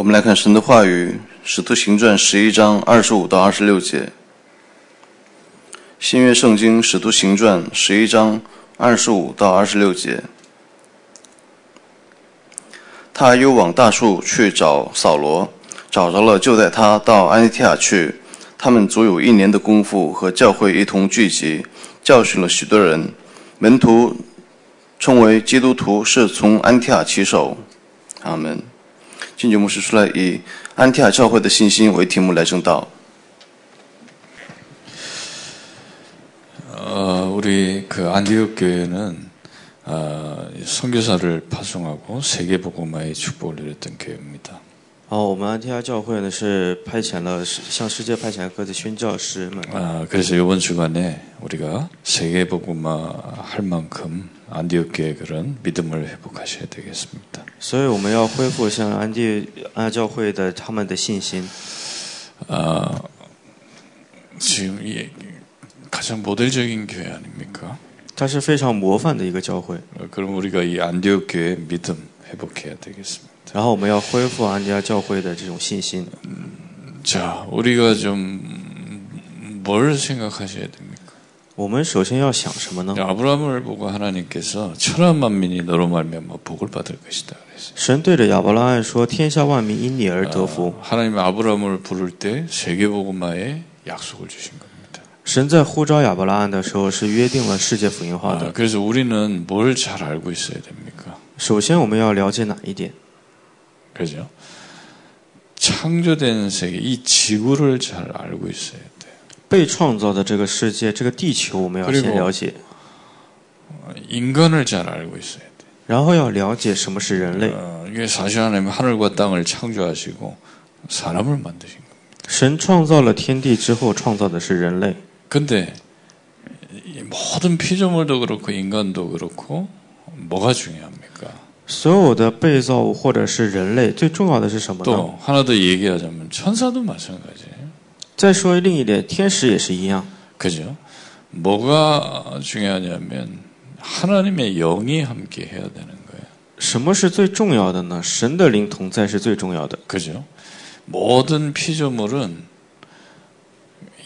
我们来看神的话语，《使徒行传》十一章二十五到二十六节。新约圣经《使徒行传》十一章二十五到二十六节。他又往大树去找扫罗，找着了，就带他到安提亚去。他们足有一年的功夫，和教会一同聚集，教训了许多人。门徒称为基督徒，是从安提亚起手。阿门。今节牧师出来以安提亚教会的信心为题目来正道。 어, 우리 그 안디옥 교회는 어, 선교사를 파송하고 세계 복음화의 축복을 누렸던 교회입니다. 好，我们安提亚教会呢是派遣了向世界派遣各地宣教师们。 아, 그래서 이번 주간에 우리가 세계 복음화 할 만큼 안디옥 교회 그런 믿음을 회복하셔야 되겠습니다. 所以我们要恢复像安地安亚教会的他们的信心。 아, 지금 이 가장 모델적인 교회 아닙니까? 它是非常模范的一个教会。 어, 그럼 우리가 이 안디옥 교회 믿음 회복해야 되겠습니다. 然后我们要恢复安提亚教会的这种信心。 자, 우리가 좀 뭘 생각하셔야 됩니까? 我们首先要想什么呢？ 아브라함을 보고 하나님께서 천하 만민이 너로 말미암아 복을 받을 것이다. 그래서 神对着亚伯拉罕说：“天下万民因你而得福。 하나님 아브라함을 부를 때 세계 복음화의 약속을 주신 겁니다. 神在呼召亚伯拉罕的时候是约定了世界福音化 아, 的。 그래서 우리는 뭘 잘 알고 있어야 됩니까? 首先我们要了解哪一点？ 그죠? 창조된 세계, 이 지구를 잘 알고 있어야 돼요. 被创造的这个世界，这个地球，我们要先 그리고 了解， 어, 인간을 잘 알고 있어야 돼요. 然后要了解什么是人类。 어, 이게 사실 하나님 하늘과 땅을 창조하시고 사람을 만드신 거예요. 神创造了天地之后，创造的是人类。 근데 이 모든 피조물도 그렇고 인간도 그렇고 뭐가 중요합니까? 所有的被造物或者是人类，最重要的是什么呢？ 또 하나 더 얘기하자면 천사도 마찬가지예요. 再说另一点，天使也是一样。 그죠? 뭐가 중요하냐면 하나님의 영이 함께 해야 되는 거예요. 什么是最重要的呢？神的灵同在是最重要的。 그죠? 모든 피조물은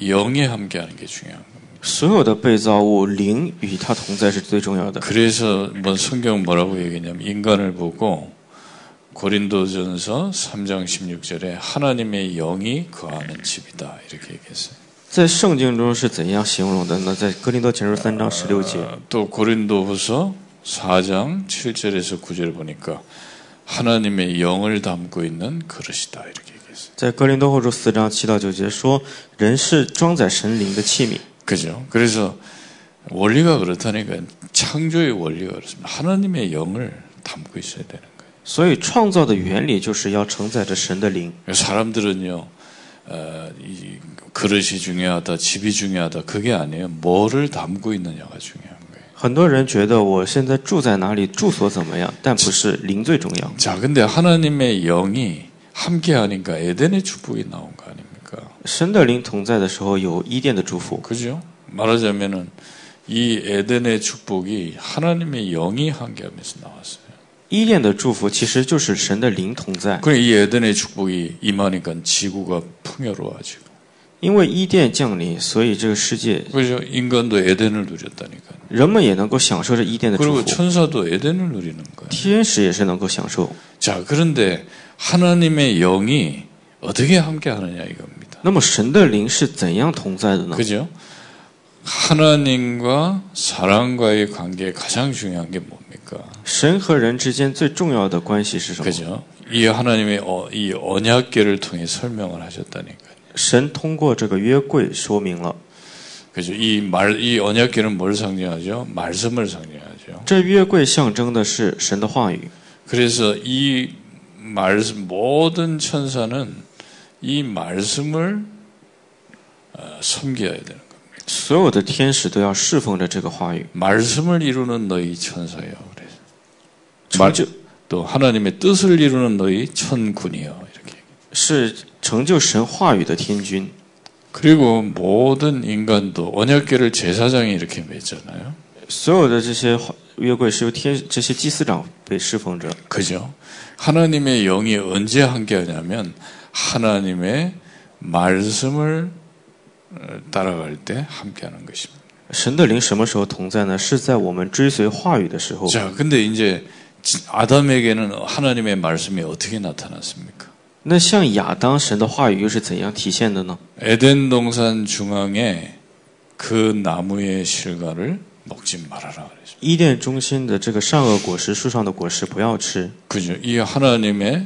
영이 함께 하는 게 중요한 거예요. 所有的被造物，灵与他同在是最重要的。 그래서 뭐 성경 뭐라고 얘기냐면 인간을 보고 고린도전서 3장 16절에 하나님의 영이 거하는 집이다 이렇게 얘기했어요. 在圣经中是怎样形容的呢？在哥林多前书三章十六节， 어, 또 고린도후서 4장 7절에서 9절 보니까 하나님의 영을 담고 있는 그릇이다 이렇게 얘기했어요. 在哥林多后书四章七到九节说，人是装载神灵的器皿。 그죠? 그래서 원리가 그렇다니까 창조의 원리가 그렇습니다. 하나님의 영을 담고 있어야 되는 거예요. 所以创造的原理就是要承载着神的灵。 사람들은요, 어, 이 그릇이 중요하다, 집이 중요하다 그게 아니에요. 뭐를 담고 있느냐가 중요한 거예요. 很多人觉得我现在住在哪里，住所怎么样，但不是灵最重要。 자, 근데 하나님의 영이 함께 하니까 에덴의 축복이 나온 거 아 닙니까? 神的灵同在的时候，有伊甸的祝福。 그죠? 말하자면은 이 에덴의 축복이 하나님의 영이 함께하면서 나왔어요. 伊甸的祝福其实就是神的灵同在， 그래 이 에덴의 축복이 임하니까 지구가 풍요로워지고 因为伊甸降临，所以这个世界 그죠? 인간도 에덴을 누렸다니까요. 人们也能够享受着伊甸的祝 그리고 福， 천사도 에덴을 누리는 거예요. 天使也是能够享受。 자, 그런데 하나님의 영이 어떻게 함께 하느냐 이겁니다. 那么神的灵是怎样同在的呢？ 그죠? 하나님과 사람과의 관계에 가장 중요한 게 뭡니까? 神和人之间最重要的关系是什么？ 그죠? 이 하나님의 어, 이 언약계를 통해 설명을 하셨다니까요. 神通过这个约柜说明了， 그죠? 이 말, 이 언약계는 뭘 상징하죠? 말씀을 상징하죠. 这约柜象征的是神的话语。 그래서 이 말씀, 모든 천사는 이 말씀을 어, 섬겨야 되는 겁니다. 所有的天使都要侍奉着这个话语， 말씀을 이루는 너희 천사여. 그래서 成就 또 하나님의 뜻을 이루는 너희 천군이여. 이렇게. 是成就神话语的天君。 그리고 모든 인간도 언약계를 제사장이 이렇게 맺잖아요. 所有的这些 约柜是由天这些祭司长被侍奉着。 그죠? 하나님의 영이 언제 함께하냐면 하나님의 말씀을 어, 따라갈 때 함께하는 것입니다. 神的灵什么时候同在呢？是在我们追随话语的时候。 자, 근데 이제 지- 아담에게는 하나님의 말씀이 어떻게 나타났습니까? 那像亚当，神的话语又是怎样体现的呢？ 에덴 동산 중앙에 그 나무의 실과를 먹지 말아라 그랬죠. 伊甸中心的这个善恶果实树上的果实不要吃， 그죠? 이 하나님의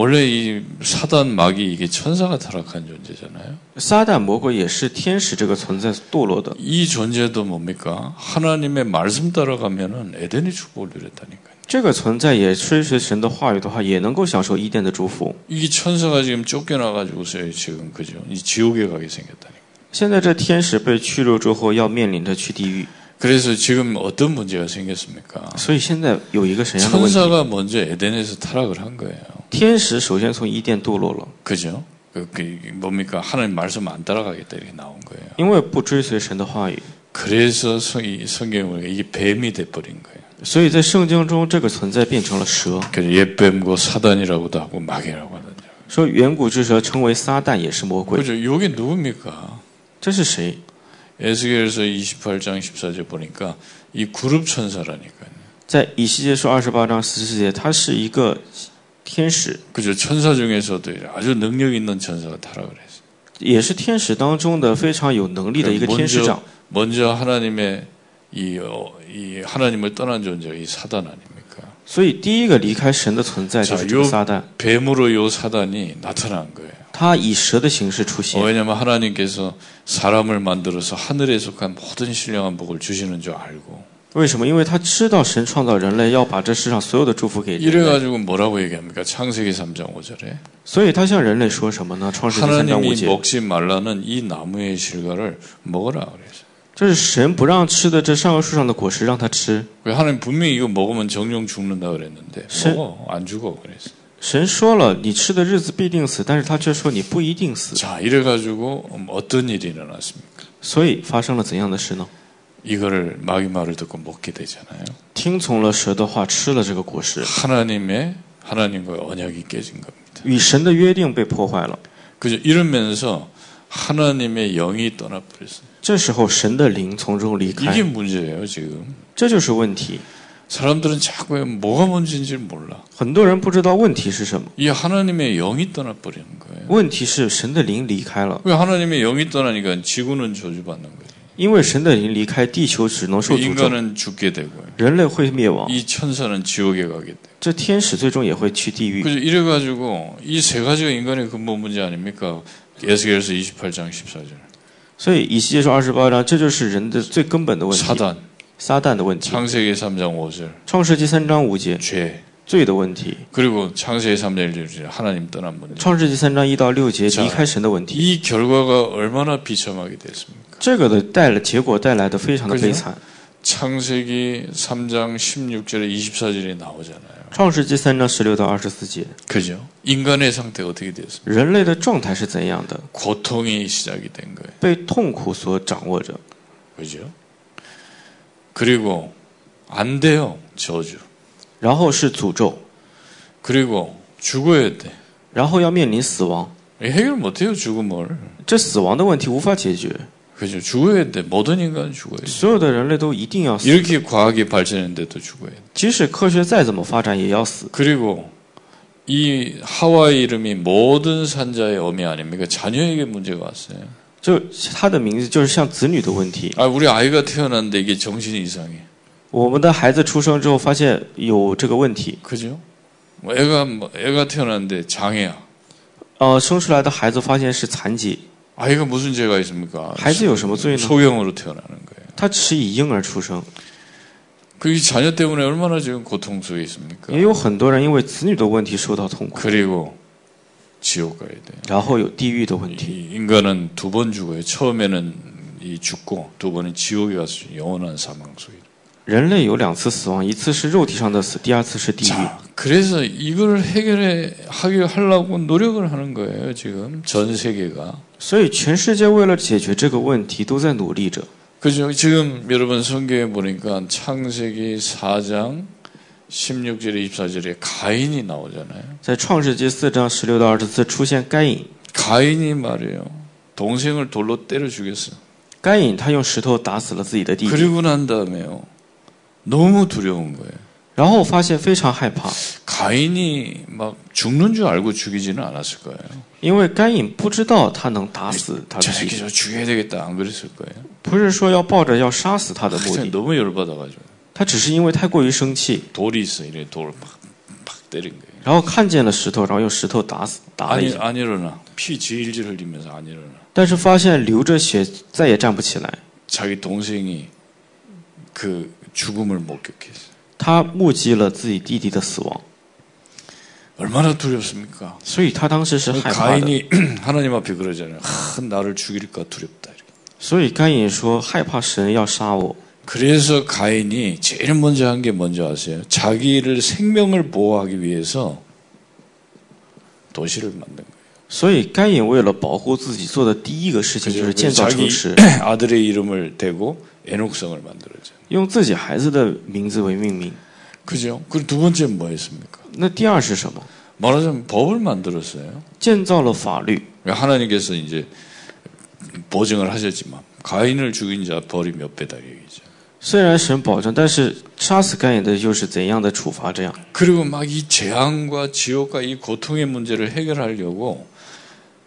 원래 이 사단 마귀 이게 천사가 타락한 존재잖아요. 撒旦魔鬼也是天使这个存在堕落的， 이 존재도 뭡니까? 하나님의 말씀 따라가면은 에덴의 축복을 누렸다니까요. 这个存在也追随神的话语的话，也能够享受伊甸的祝福。 이 천사가 지금 쫓겨나가지고서 지금 그죠? 이 지옥에 가게 생겼다니까. 现在这天使被驱逐之后，要面临着去地狱， 그래서 지금 어떤 문제가 생겼습니까? 所以现在有一个什么样的问题？ 천사가 먼저 에덴에서 타락을 한 거예요. 天使首先从伊甸堕落了， 그죠? 그, 그 뭡니까? 하나님 말씀 안 따라가겠다 이렇게 나온 거예요. 因为不追随神的话语， 그래서 성, 이 성경을 이게 뱀이 돼버린 거예요. 所以在圣经中，这个存在变成了蛇。 그래서 옛뱀고 사단이라고도 하고 마귀라고 하던데. 说远古之蛇称为撒旦，也是魔鬼。 그죠? 이게 누굽니까? 这是谁？ 에스겔서 28장 14절 보니까 이 그룹 천사라니까요. 在以西结书二十八章十四节，他是一个 天使， 그죠? 천사 중에서도 아주 능력 있는 천사가 타락을 했어요. 也是天使当中的非常有能力的一个天使长。 먼저 하나님의 이, 어, 이 하나님을 떠난 존재가 이 사단 아닙니까? 所以第一个离开神的存在就是这个撒旦， 뱀으로 요 사단이 나타난 거예요. 他以蛇的形式出 어, 现。 왜냐하면 하나님께서 사람을 만들어서 하늘에 속한 모든 신령한 복을 주시는 줄 알고 为什么？因为他知道神创造人类要把这世上所有的祝福给人类， 이래가지고 뭐라고 얘기합니까? 창세기 3장 5절에 所以他向人类说什么呢？创世纪三章五 하나님이 节， 먹지 말라는 이 나무의 실과를 먹어라 그래서 这是神不让吃的这善恶树上的果实，让他吃。 왜 하나님 분명히 이거 먹으면 정령 죽는다 그랬는데 신- 먹어 안 죽어 그랬어. 神说了，你吃的日子必定死，但是他却说你不一定死。 자 이래가지고 음, 어떤 일이 일어났습니까? 所以发生了怎样的事呢？ 이거를 마귀 말을 듣고 먹게 되잖아요. 听从了蛇的话，吃了这个果实， 하나님의 하나님과의 언약이 깨진 겁니다. 与神的约定被破坏了。 그죠? 이러면서 하나님의 영이 떠나버렸어요. 这时候，神的灵从中离 이게 开， 문제예요 지금. 这就是问题。 사람들은 자꾸 뭐가 문제인지 몰라. 很多人不知道问题是什么， 이 하나님의 영이 떠나버리는 거예요. 问题是神的灵离开了， 왜 하나님의 영이 떠나니까 지구는 저주받는 거예요. 因为神的灵离开地球只能受诅咒，人类会灭亡。这天使最终也会去地狱。所以以西结书二十八章，这就是人的最根本的问题，撒旦的问题。创世纪三章五节。 罪的问题。 그리고 창세기 3장 1절 하나님 떠난 문제. 创世纪三章一到六节， 자 离开神的问题。 이 결과가 얼마나 비참하게 됐습니까? 这个的带了结果带来的非常的悲惨。 창세기 3장 16절에 24절에 나오잖아요. 创世纪三章十六到二十四节， 그죠? 인간의 상태 어떻게 됐습니까? 人类的状态是怎样的？ 고통이 시작이 된 거예요. 被痛苦所掌握着， 그죠? 그리고 안 돼요. 저주. 然后是诅咒， 그리고 죽어야 돼. 然后要面临死亡。 해결 못해요. 죽음을. 这死亡的问题无法解决， 그죠? 죽어야 돼. 모든 인간은 죽어야 돼. 所有的人类都一定要死， 이렇게 과학이 발전했는데도 죽어야 돼. 即使科学再怎么发展也要死。 그리고 이 하와이 이름이 모든 산자의 어미 아닙니까? 자녀에게 문제가 왔어요. 就他的名字就是像子女的问题。 아, 우리 아이가 태어났는데 이게 정신이 이상해. 我们的孩子出生之后发现有这个问题， 그죠? 뭐 애가 뭐 애가 태어났는데 장애야. 呃，生出来的孩子发现是残疾， 아이가 무슨 죄가 있습니까? 孩子有什么罪呢？ 소경으로 태어나는 거예요. 他只是以婴儿出生， 그 자녀 때문에 얼마나 지금 고통 속에 있습니까? 也有很多人因为子女的问题受到痛苦， 그리고 지옥 가야 돼. 然后有地狱的问题。 이 인간은 두 번 죽어요. 처음에는 이 죽고 두 번은 지옥에 가서 영원한 사망 속에. 人类有两次死亡，一次是肉体上的死，第二次是地狱。 자, 그래서 이걸 해결해 하기 하려고 노력을 하는 거예요. 지금 전 세계가. 所以全世界为了解决这个问题都在努力着。 그죠? 지금 여러분 성경에 보니까 창세기 4장 16절에 24절에 가인이 나오잖아요. 在创世纪四章十六到二十四出现该隐， 가인이 말이에요. 동생을 돌로 때려 죽였어. 该隐他用石头打死了自己的弟弟， 그리고 난 다음에요. 너무 두려운 거예요. 然后发现非常害怕， 가인이 막 죽는 줄 알고 죽이지는 않았을 거예요. 因为该隐不知道他能打死他的 저 弟 새끼 弟， 저 죽여야 되겠다 안 그랬을 거예요. 不是说要抱着要杀死他的目 그냥 的， 너무 열받아가지고 他只是因为太过于生气， 돌이 있어 이래 돌을 팍팍 때린 거예요. 然后看见了石头，然后用石头打死打了一 아니 下， 안 일어나 피 질질 흘리면서 안 일어나. 但是发现流着血再也站不起来， 자기 동생이 그 죽음을 목격했어. 他目击了自己弟弟的死亡， 얼마나 두렵습니까? 所以他当时是害怕的。 가인이 하나님 앞에 그러잖아요. 하, 나를 죽일까 두렵다. 이렇게. 所以该隐说害怕神要杀我， 그래서 가인이 제일 먼저 한 게 뭔지 아세요? 자기를 생명을 보호하기 위해서 도시를 만든 거예요. 所以该隐为了保护自己做的第一个事情就是 그죠? 建造 자기 城市， 아들의 이름을 대고 에녹성을 만들었죠. 用自己孩子的名字为命名。 그죠? 그리고 두 번째는 뭐 했습니까? 那第二是什么？ 말하자면 법을 만들었어요. 建造了法律。 하나님께서 이제 보증을 하셨지만 가인을 죽인 자 벌이 몇 배다 이 얘기죠. 虽然神保证，但是杀死该隐的又是怎样的处罚？这样， 그리고 막 이 재앙과 지옥과 이 고통의 문제를 해결하려고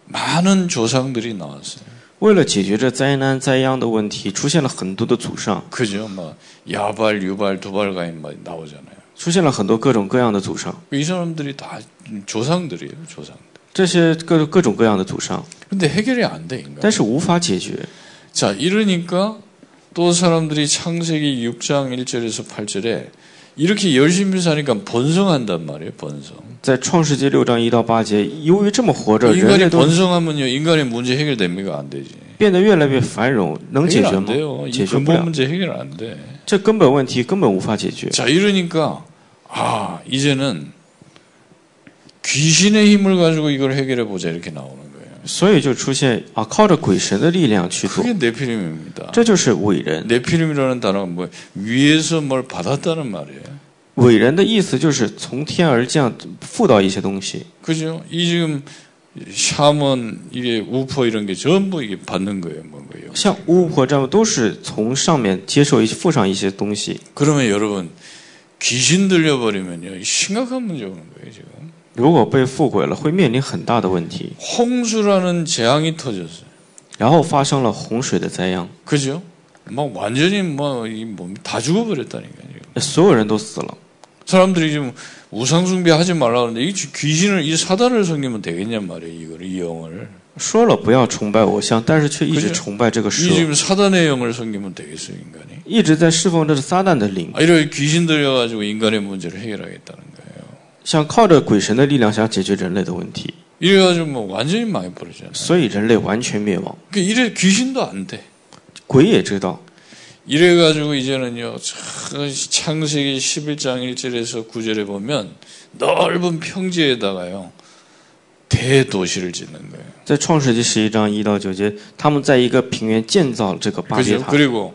많은 조상들이 나왔어요. 为了解决这灾难灾殃的问题，出现了很多的祖上， 그죠? 막 야발, 유발, 두발가인 막 나오잖아요. 出现了很多各种各样的祖上。 이 사람들이 다 조상들이에요, 조상. 这些各各种各样的祖上， 근데 해결이 안 돼, 인간. 但是无法解决。 자, 이러니까 또 사람들이 창세기 6장 1절에서 8절에 이렇게 열심히 사니까 번성한단 말이에요, 번성. 在创世纪六章一到八节，由于这么活着，人 인간이 类都 번성하면요, 인간의 문제 해결됩니까? 안 되지. 变得越来越繁荣，能解 해결 决 안 吗？ 돼요. 이 解决不 근본 了， 문제 해결 안 돼. 这根本问题根本无法解决。 자, 이러니까 아, 이제는 귀신의 힘을 가지고 이걸 해결해 보자 이렇게 나오는 거예요. 所以就出现啊，靠着鬼神的力量去做， 그게 네피림입니다. 这就是伟人。 네피림이라는 단어가 뭐 위에서 뭘 받았다는 말이에요. 伟人的意思就是从天而降，附到一些东西。 그죠? 이 지금 샤먼 이게 우퍼 이런 게 전부 이게 받는 거예요, 뭔가요. 像巫婆这样都是从上面接受一些附上一些东西。 그러면 여러분 귀신 들려버리면요 심각한 문제 오는 거예요 지금. 如果被附鬼了，会面临很大的问题。 홍수라는 재앙이 터졌어요. 然后发生了洪水的灾殃， 그죠? 막 완전히 뭐이 몸이 다 죽어버렸다니까요. 지금. 所有人都死了。 사람들이 지금 우상 숭배하지 말라 그러는데 이 귀신을 이 사단을 섬기면 되겠냔 말이에요. 이걸 이 영을. 说了不要崇拜偶像，但是却一直可是崇拜这个 이 蛇， 지금 사단의 영을 섬기면 되겠어요, 인간이? 一直在侍奉这个撒旦的灵， 아, 이렇게 귀신 들여가지고 인간의 문제를 해결하겠다는 거예요. 想靠着鬼神的力量想解决人类的问题， 이래가지고 뭐 완전히 망해버리잖아요. 所以人类完全灭亡。 그 이래 귀신도 안 돼. 鬼也知道， 이래가지고 이제는요, 참, 창세기 11장 1절에서 9절에 보면 넓은 평지에다가요, 대도시를 짓는 거예요. 在创世纪十一章一到九节，他们在一个平原建造了这个巴别 그죠? 塔， 그리고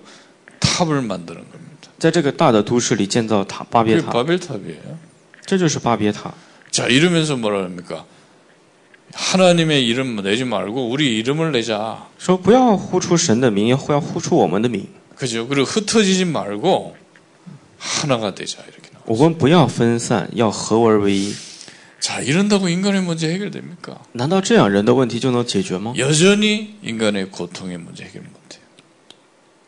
탑을 만드는 겁니다. 在这个大的都市里建造塔巴别 그게 塔， 바벨탑이에요. 这就是巴别塔。 자, 이러면서 뭐라 합니까? 하나님의 이름 내지 말고 우리 이름을 내자. 说不要呼出神的名，要要呼出我们的名。 그죠? 그리고 흩어지지 말고 하나가 되자. 이렇게 나와. 我们不要分散，要合而为一。 자, 이런다고 인간의 문제 해결됩니까? 难道这样人的问题就能解决吗？ 여전히 인간의 고통의 문제 해결 못해요.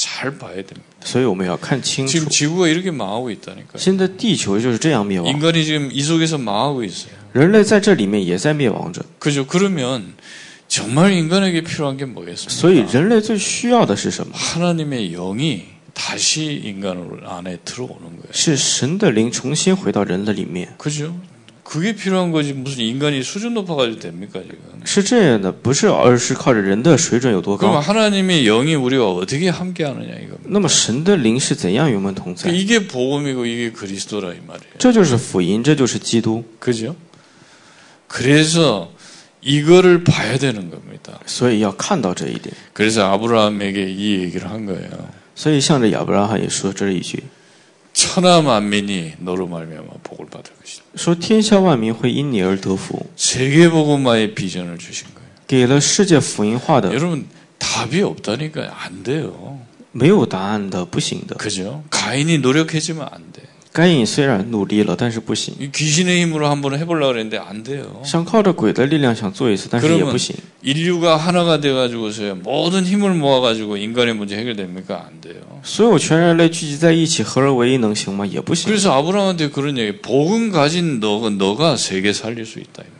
잘 봐야 됩니다. 所以我们要看清楚 지금 。 지구가 이렇게 망하고 있다니까요. 现在地球就是这样灭亡， 인간이 지금 이 속에서 망하고 있어요. 人类在这里面也在灭亡着。 그죠? 그러면 정말 인간에게 필요한 게 뭐겠습니까? 所以人类最需要的是什么？ 하나님의 영이 다시 인간 안에 들어오는 거예요. 是神的灵重新回到人的里面， 그죠? 그게 필요한 거지 무슨 인간이 수준 높아가지고 됩니까 지금? 是这样的，不是，而是靠着人的水准有多 그럼 高。 하나님의 영이 우리와 어떻게 함께하느냐 이거. 那么神的灵是怎样与我们同 그 在？ 이게 복음이고 이게 그리스도라 이 말이에요. 这就是福音，这就是基督。 그죠? 그래서 이거를 봐야 되는 겁니다. 所以要看到这一点。 그래서 아브라함에게 이 얘기를 한 거예요. 所以向着亚伯拉罕也说这一句， 천하 만민이 너로 말미암아 복을 받을 것이다. 说天下万民会因你而得福， 세계 복음화의 비전을 주신 거예요. 给了世界福音化的 여러분 답이 없다니까 안 돼요. 没有答案的不行的。 그죠? 가인이 노력했지만 안 돼. 该隐虽然努力了，但是不行。 이 귀신의 힘으로 한번 해보려고 그랬는데 안 돼요. 想靠着鬼的力量想做一次，但是也 그러면 不行。 인류가 하나가 돼가지고서야 모든 힘을 모아가지고 인간의 문제 해결됩니까? 안 돼요. 所有全人类聚集在一起，合而为一能行吗？也不行。 그래서 아브라함한테 그런 얘기, 복음 가진 너가, 너가 세계 살릴 수 있다 이 말이에요.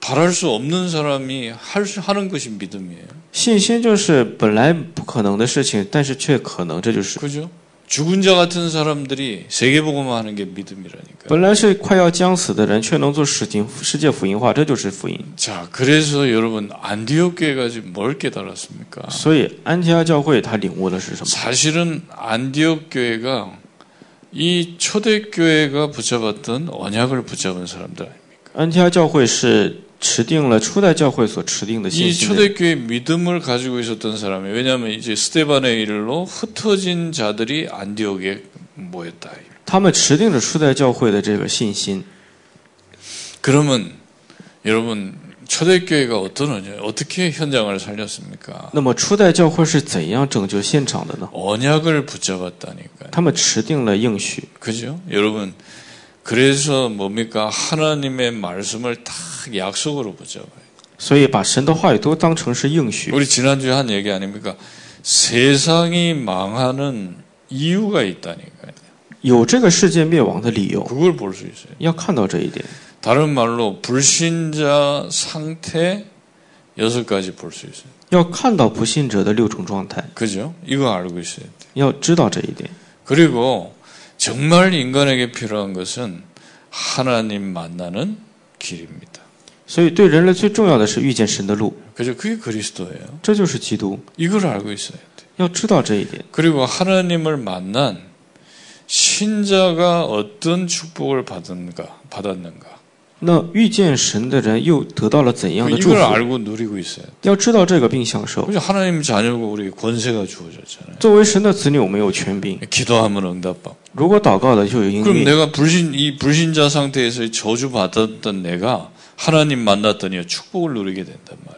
바랄 수 없는 사람이 할 수, 하는 것이 믿음이에요. 信心就是本来不可能的事情，但是却可能，这就是 그죠? 죽은 자 같은 사람들이 세계 복음화 하는 게 믿음이라니까. 本来是快要将死的人，却能做事情世界福音化，这就是福音。 자, 그래서 여러분 안디옥 교회가 지금 뭘 깨달았습니까? 所以安提阿教会他领悟的是什么？ 사실은 안디옥 교회가 이 초대 교회가 붙잡았던 언약을 붙잡은 사람들 아닙니까? 安提阿教会是 持定了初代教会所持定的信 이 心的 초대 교회 믿음을 가지고 있었던 사람이 왜냐하면 이제 스테반의 일로 흩어진 자들이 안디옥에 모였다. 他们持定着初代教会的这个信心。 그러면 여러분 초대 교회가 어떤 언약, 어떻게 현장을 살렸습니까? 那么初代教会是怎样拯救现场的呢？ 언약을 붙잡았다니까요. 他们持定了应许， 그죠? 여러분 그래서 뭡니까? 하나님의 말씀을 다 약속으로 붙잡아요. 所以把神的话语都当成是应许。 우리 지난주에 한 얘기 아닙니까? 세상이 망하는 이유가 있다니까요. 有这个世界灭亡的理由， 그걸 볼 수 있어요. 要看到这一点。 다른 말로 불신자 상태 여섯 가지 볼 수 있어요. 要看到不信者的六种状态， 그죠? 이거 알고 있어야 돼. 要知道这一点。 그리고 정말 인간에게 필요한 것은 하나님 만나는 길입니다. 所以对人类最重要的是遇见神的路， 그죠? 그게 그리스도예요. 这就是基督。 이걸 알고 있어야 돼. 要知道这一点， 그리고 하나님을 만난 신자가 어떤 축복을 받은가, 받았는가. 那遇见神的人又得到了怎样的祝 이걸 福？ 알고 누리고 있어야 돼. 要知道这个并享受。 그죠? 하나님 자녀고 우리 권세가 주어졌잖아요. 作为神的子女，我们有权柄。 기도하면 응답받고. 如果祷告的就有应 그럼 允。 내가 불신 이 불신자 상태에서 저주 받았던 내가 하나님 만났더니 축복을 누리게 된단 말이에요.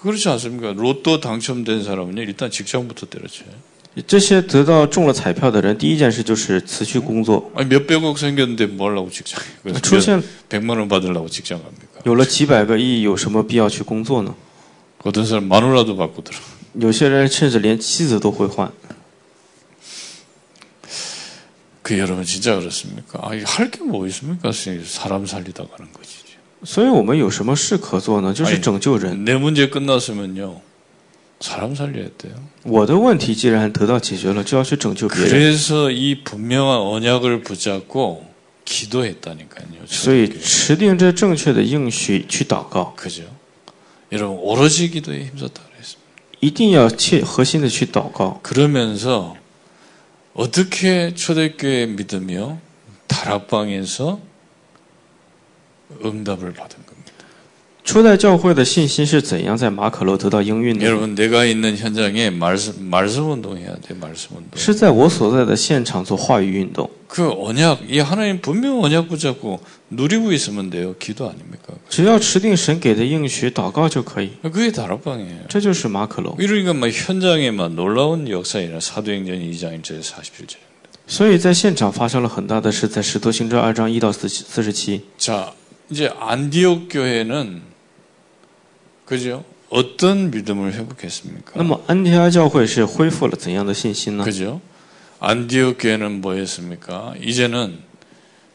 그렇지 않습니까? 로또 당첨된 사람은요, 일단 직장부터 때려쳐요. 这些得到中了彩票的人，第一件事就是辞去工作。 아니 몇 백억 생겼는데 뭐 하려고 직장에 그래서 出现 몇- 백만 원 받으려고 직장 갑니까? 有了几百个亿，有什么必要去工作呢？ 어떤 사람 마누라도 바꾸더라. 有些人甚至连妻子都会换。 그 여러분 진짜 그렇습니까? 아, 할 게 뭐 있습니까? 사람 살리다 가는 거지. 所以我们有什么事可做呢？就是哎拯救人。 내 문제 끝났으면요. 사람 살려야 돼요. 我的问题既然得到解决了，就要去拯救别人。 그래서 이 분명한 언약을 붙잡고 기도했다니까요. 所以持定这正确的应许去祷告， 그죠? 여러분 오로지 기도에 힘썼다 그랬습니다. 一定要切核心的去祷告。 그러면서 어떻게 초대교회 믿으며 다락방에서 응답을 받은 겁니다. 初代教会的信心是怎样在马可楼得到应运的？ 여러분 내가 있는 현장에 말씀 말씀 운동해야 돼 말씀 운동. 是在我所在的现场做话语运动。 그 언약 이 하나님 분명 언약 붙잡고 누리고 있으면 돼요. 기도 아닙니까? 只要持定神给的应许，祷告就可以。 그게 다락방이에요. 这就是马可楼。 이러니까 막 현장에 막 놀라운 역사이나 사도행전 2장 1절 47절. 所以在现场发生了很大的事，在使徒行传二章一到四四十七。 자 이제 안디옥 교회는 그죠? 어떤 믿음을 회복했습니까? 那么安提阿教会是恢复了怎样的信心呢？ 그죠? 안디옥 교회는 뭐 했습니까? 이제는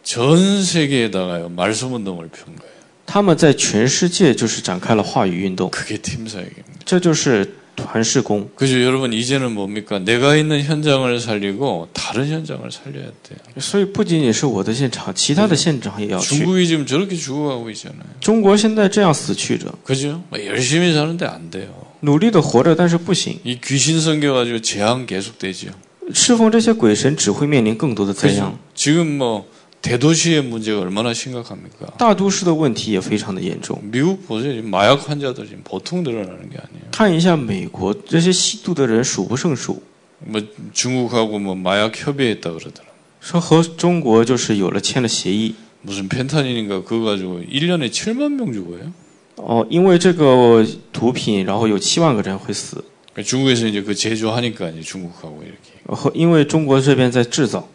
전 세계에다가요 말씀 운동을 편 거예요. 他们在全世界就是展开了话语运动， 그게 팀 사역입니다. 这就是 团事工。 그죠? 여러분 이제는 뭡니까? 내가 있는 현장을 살리고 다른 현장을 살려야 돼요. 所以不仅仅是我的现场，其他的现场也要去。 중국이 지금 저렇게 죽어가고 있잖아요. 中国现在这样死去着， 그죠? 뭐 열심히 사는데 안 돼요. 努力的活着，但是不行。 이 귀신 섬겨가지고 재앙 계속되죠. 侍奉这些鬼神只会面临更多的灾 그죠? 殃。 지금 뭐 대도시의 문제가 얼마나 심각합니까? 大都市的问题也非常的严重。 미국 보세요. 지금 마약 환자들 지금 보통 늘어나는 게 아니에요. 看一下美国，这些吸毒的人数不胜数。 뭐 중국하고 뭐 마약 협의했다 그러더라. 说和中国就是有了签了协议 무슨 펜타닌인가 그거 가지고 1년에 7만 명 죽어요. 哦，因为这个毒品，然后有七万个人会死。 그러니까 중국에서 이제 그 제조하니까 이제 중국하고 이렇게 和因为中国这边在制造，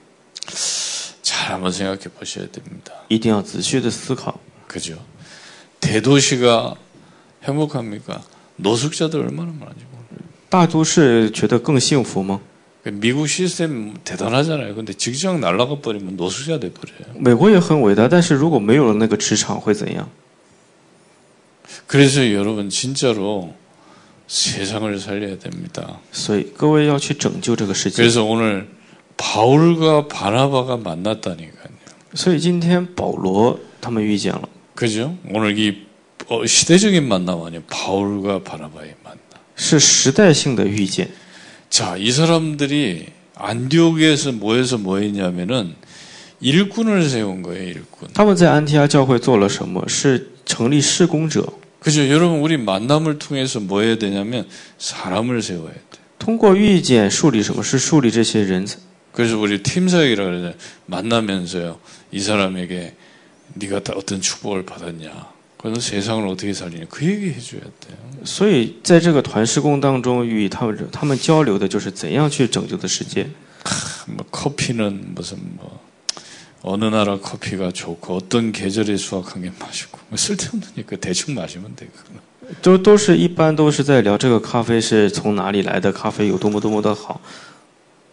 잘 한번 생각해 보셔야 됩니다. 一定要仔细的思考。 그죠? 대도시가 행복합니까? 노숙자들 얼마나 많은지 몰라요. 大都市觉得更幸福吗？ 미국 시스템 대단하잖아요. 근데 직장 날라가 버리면 노숙자 돼 버려요. 美国也很伟大，但是如果没有了那个职场会怎样？ 그래서 여러분 진짜로 세상을 살려야 됩니다. 所以各位要去拯救这个世界。 그래서 오늘 바울과 바나바가 만났다니까요. 所以今天保罗他们遇见了， 그죠? 오늘 이 어, 시대적인 만남 아니에요. 바울과 바나바의 만남. 是时代性的遇见。 자, 이 사람들이 안디옥에서 모여서 뭐 했냐면은 일꾼을 세운 거예요, 일꾼. 他们在安提阿教会做了什么？是成立施工者， 그죠? 여러분, 우리 만남을 통해서 뭐 해야 되냐면 사람을 세워야 돼. 通过遇见树立什么？是树立这些人。 그래서 우리 팀사역이라 그러잖아요. 만나면서요, 이 사람에게 네가 다 어떤 축복을 받았냐. 그래서 세상을 어떻게 살리냐. 그 얘기 해줘야 돼요. 所以在这个团施工当中，与他们他们交流的就是怎样去拯救的世界。 뭐 커피는 무슨 뭐 어느 나라 커피가 좋고 어떤 계절에 수확한 게 맛있고 뭐 쓸데없으니까 대충 마시면 돼. 그거는. 都都是一般都是在聊这个咖啡是从哪里来的，咖啡有多么多么的好，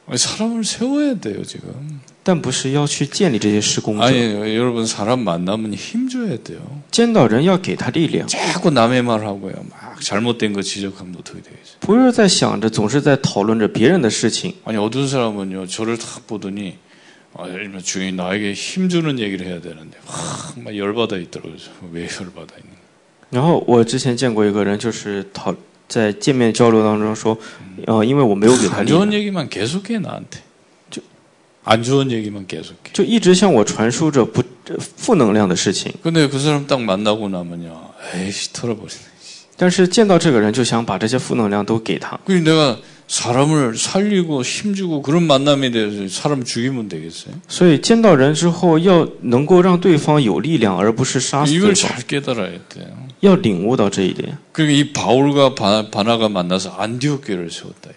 사람을 세워야 돼요 지금. 但不是要去建立这些施工者。 아니 여러분 사람 만나면 힘 줘야 돼요. 见到人要给他力量， 자꾸 남의 말 하고요. 막 잘못된 거 지적하면 어떻게 되겠어요? 不是在想着总是在讨论着别人的事情。 아니 어떤 사람은요 저를 탁 보더니 아, 일면 주인 나에게 힘 주는 얘기를 해야 되는데 확막 열받아 있더라고요. 왜 열받아 있는? 然后我之前见过一个人，就是讨在见面交流当中说，呃，因为我没有给他 안 力量 좋은 ， 얘기만 계속해 나한테. 안 좋은 얘기만 계속해. 就一直向我传输着不负能量的事情。 근데 그 사람 딱 만나고 나면요, 에이씨 털어버리네. 但是见到这个人，就想把这些负能量都给他。 그 내가 사람을 살리고 힘주고 그런 만남에 대해서 사람 죽이면 되겠어요? 所以见到人之后，要能够让对方有力量，而不是杀死对 이걸 方， 잘 깨달아야 돼요. 要领悟到这一点。 그러니까 이 바울과 바, 바나가 만나서 안디옥 교회를 세웠다 이 말이에요.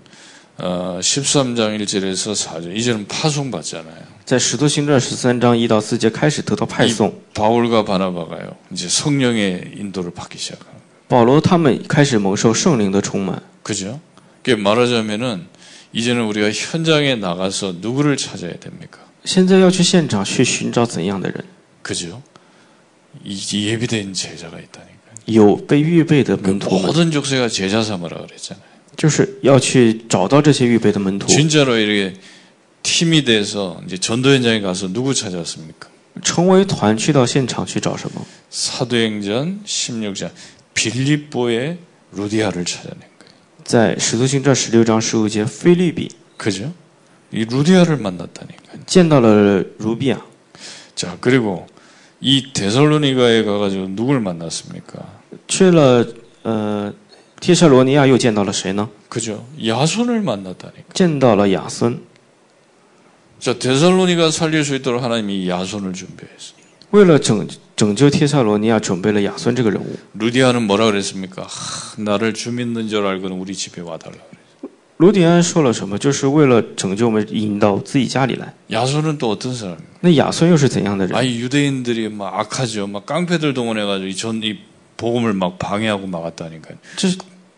어, 13장 1절에서 4절. 이제는 파송받잖아요. 在使徒行传十三章一到四节开始得到派送， 바울과 바나바가요. 이제 성령의 인도를 받기 시작합니다. 保罗他们开始蒙受圣灵的充满。 그죠? 그 말하자면은 이제는 우리가 현장에 나가서 누구를 찾아야 됩니까? 现在要去现场去寻找怎样的人？ 그죠? 이 이 예비된 제자가 있다니까. 有被预备的 그 门徒们， 모든 족쇄가 제자 삼으라 그랬잖아요. 就是要去找到这些预备的门徒， 진짜로 이렇게 팀이 돼서 이제 전도 현장에 가서 누구 찾아왔습니까? 成为团去到现场去找什么？ 사도행전 16장 빌립보의 루디아를 찾아낸 거예요. 在使徒行传十六章十五节，菲律比 그죠? 이 루디아를 만났다니까요. 见到了卢比亚， 자, 그리고 이 데살로니가에 가가지고 누굴 만났습니까? 去了呃 帖撒罗尼亚，又见到了谁呢？ 그죠? 야손을 만났다니까. 见到了亚孙。 자, 데살로니가 살릴 수 있도록 하나님이 야손을 준비했어요. 为了拯拯救帖撒罗尼亚，准备了亚孙这个人物。 루디아는 뭐라 그랬습니까? 하, 나를 주 믿는 줄 알고는 우리 집에 와달라 그래. 卢迪安说了什么？就是为了拯救我们，引到自己家里来。 야손은 또 어떤 사람입니까? 那亚孙又是怎样的人？ 아니 유대인들이 막 악하죠. 막 깡패들 동원해가지고 이 전 이 복음을 막 방해하고 막았다니까요. 这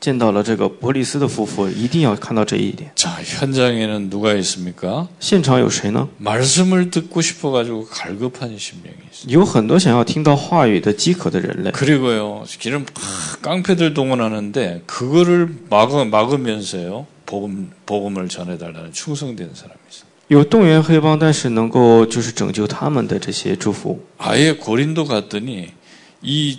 见到了这个伯利斯的夫妇，一定要看到这一点。 자, 현장에는 누가 있습니까? 现场有谁呢？ 말씀을 듣고 싶어가지고 갈급한 심령이 있어요. 有很多想要听到话语的饥渴的人类， 그리고요, 기름 막 깡패들 동원하는데 그거를 막아, 막으면서요, 복음 복음을 전해달라는 충성된 사람이 있어요. 有动员黑帮，但是能够就是拯救他们的这些祝福。 아예 고린도 갔더니 이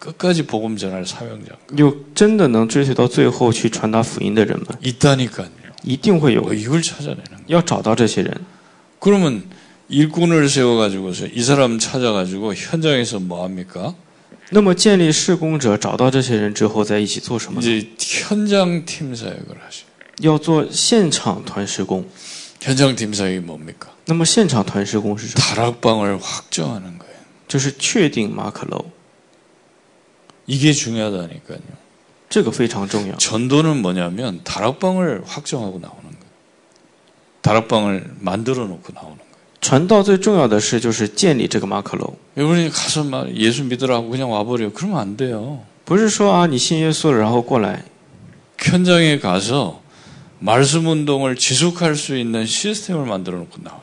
끝까지 복음 전할 사명자인가? 有真的能追随到最后去传达福音的人们， 있다니까요. 一定会有 뭐 이걸 찾아내는 거예요. 要找到这些人。 그러면 일꾼을 세워가지고서 이 사람 찾아가지고 현장에서 뭐 합니까? 那么建立事工者找到这些人之后，在一起做什么呢？ 이제 현장 팀 사역을 하셔요. 要做现场团施工。 현장 팀 사역이 뭡니까? 那么现场团施工是什么？ 다락방을 확정하는 거예요. 就是确定马可楼， 이게 중요하다니까요. 这个非常重要。 전도는 뭐냐면 다락방을 확정하고 나오는 거예요. 다락방을 만들어 놓고 나오는 거예요. 传道最重要的是就是建立这个马可楼， 여러분이 가서 막 예수 믿으라고 그냥 와버려. 그러면 안 돼요. 不是说啊你信耶稣了然后过来， 현장에 가서 말씀 운동을 지속할 수 있는 시스템을 만들어 놓고 나와요.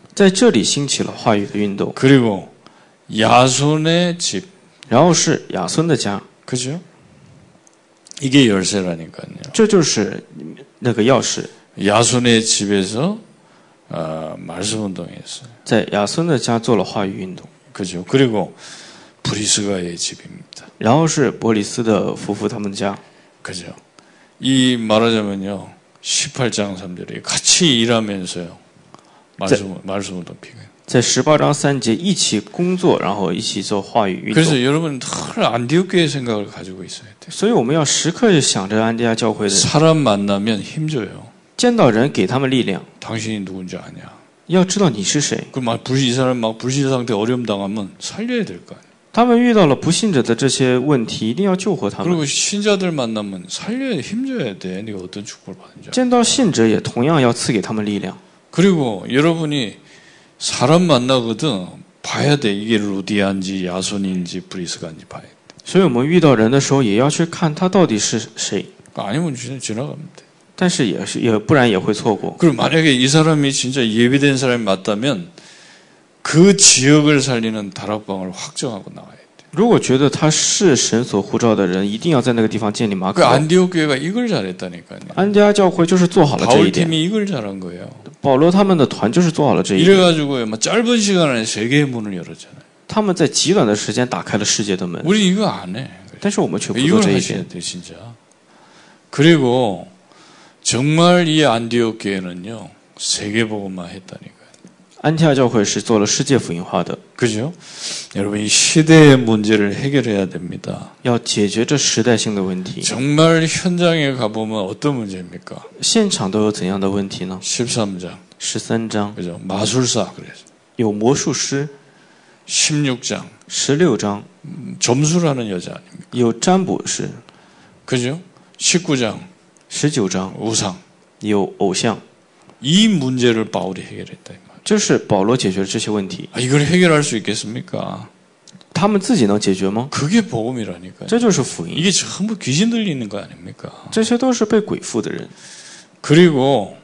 在这里兴起了话语的运动， 그리고 야손의 집, 然后是亚孙的家， 그죠? 이게 열쇠라니까요. 这就是那个钥匙。 야손의 집에서 어, 말씀 운동했어요. 在亚孙的家做了话语运动， 그죠? 그리고 브리스가의 집입니다. 然后是伯里斯的夫妇他们家， 그죠? 이 말하자면요. 18장 3절에 같이 일하면서요. 在十八章三节一起工作，然后一起做话语运动。所以我们要时刻想着安迪亚教会的。见到人给他们力量。要知道你是谁。他们遇到了不信者的这些问题，一定要救活他们。见到信者也同样要赐给他们力量。 그리고 여러분이 사람 만나거든 봐야 돼. 이게 루디안지 야손인지 브리스가인지 봐야 돼. 所以我们遇到人的时候，也要去看他到底是谁。 아니면 그냥 지나가면 돼. 但是也是也不然也会错过。 그리고 만약에 이 사람이 진짜 예비된 사람이 맞다면 그 지역을 살리는 다락방을 확정하고 나와야 돼. 如果觉得他是神所呼召的人，一定要在那个地方建立马 그 可。 안디옥 교회가 이걸 잘했다니까요. 安家教会就是做好了这 바울 一点， 팀이 이걸 잘한 거예요. 保罗他们的团就是做好了这一点。 이래가지고요, 막 짧은 시간 안에 세계의 문을 열었잖아요. 他们在极短的时间打开了世界的门， 우리 이거 안 해. 但是我们却不做 이걸 这一 하셔야 点。 돼, 진짜. 그리고 정말 이 안디옥 교회는요, 세계복음만 했다니까요. 安提亚教会是做了世界福音化的， 그죠? 여러분, 이 시대의 문제를 해결해야 됩니다. 要解决这时代性的问题。 정말 현장에 가보면 어떤 문제입니까? 现场都有怎样的问题呢？ 13장. 十三章 그죠? 마술사, 그래서. 有魔术师， 16장. 十六章 점수라는 여자 아닙니까? 有占卜师， 그죠? 19장. 十九章 우상. 有偶像。 이 문제를 바울이 해결했다. 이 말. 这是保罗解决了这些问题， 아, 이걸 해결할 수 있겠습니까? 他们自己能解决吗？ 그게 복음이라니까요. 这就是福音， 이게 전부 귀신 들리는 거 아닙니까? 这些都是被鬼附的人。 그리고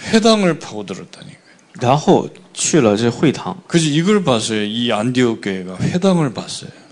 회당을 파고들었다니까요. 然后去了这会堂， 그래서 이걸 봤어요. 이 안디옥 교회가 회당을 봤어요.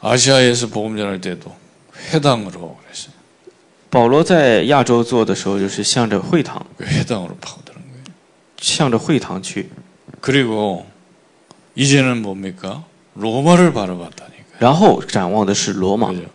아시아에서 복음 전할 때도 회당으로 그랬어요. 保罗在亚洲做的时候，就是向着会堂， 그 회당으로 파고드는 거예요. 向着会堂去。 그리고 이제는 뭡니까? 로마를 바라봤다니까. 然后展望的是罗马。 그죠?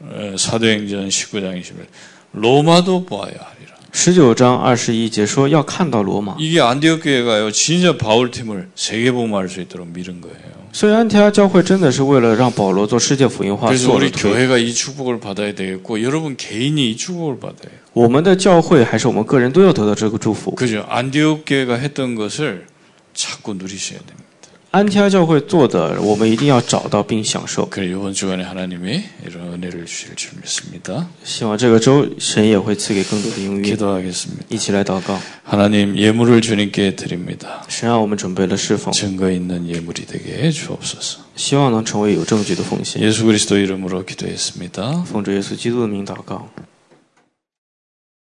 어, 사도행전 19장 21절. 로마도 보아야 하리라. 十九章二十一节说要看到罗马， 이게 안디옥 교회가요. 진짜 바울 팀을 세계복음할 수 있도록 밀은 거예요. 所以安提阿教会真的是为了让保罗做世界福音化 그래서 做了 우리 推。 교회가 이 축복을 받아야 되겠고 여러분 개인이 이 축복을 받아야 돼요. 我们的教会还是我们个人都要得到这个祝福。 그죠? 안디옥 교회가 했던 것을 자꾸 누리셔야 됩니다. 安提阿教会做的，我们一定要找到并享受。 그래 이번 주간에 하나님이 이런 은혜를 주실 줄 믿습니다. 希望这个周神也会赐给更多的应允。 기도하겠습니다. 一起来祷告， 하나님 예물을 주님께 드립니다. 神让我们准备了侍奉， 증거 있는 예물이 되게 해 주옵소서. 希望能成为有证据的奉献。 예수 그리스도 이름으로 기도했습니다. 奉主耶稣基督的名祷告。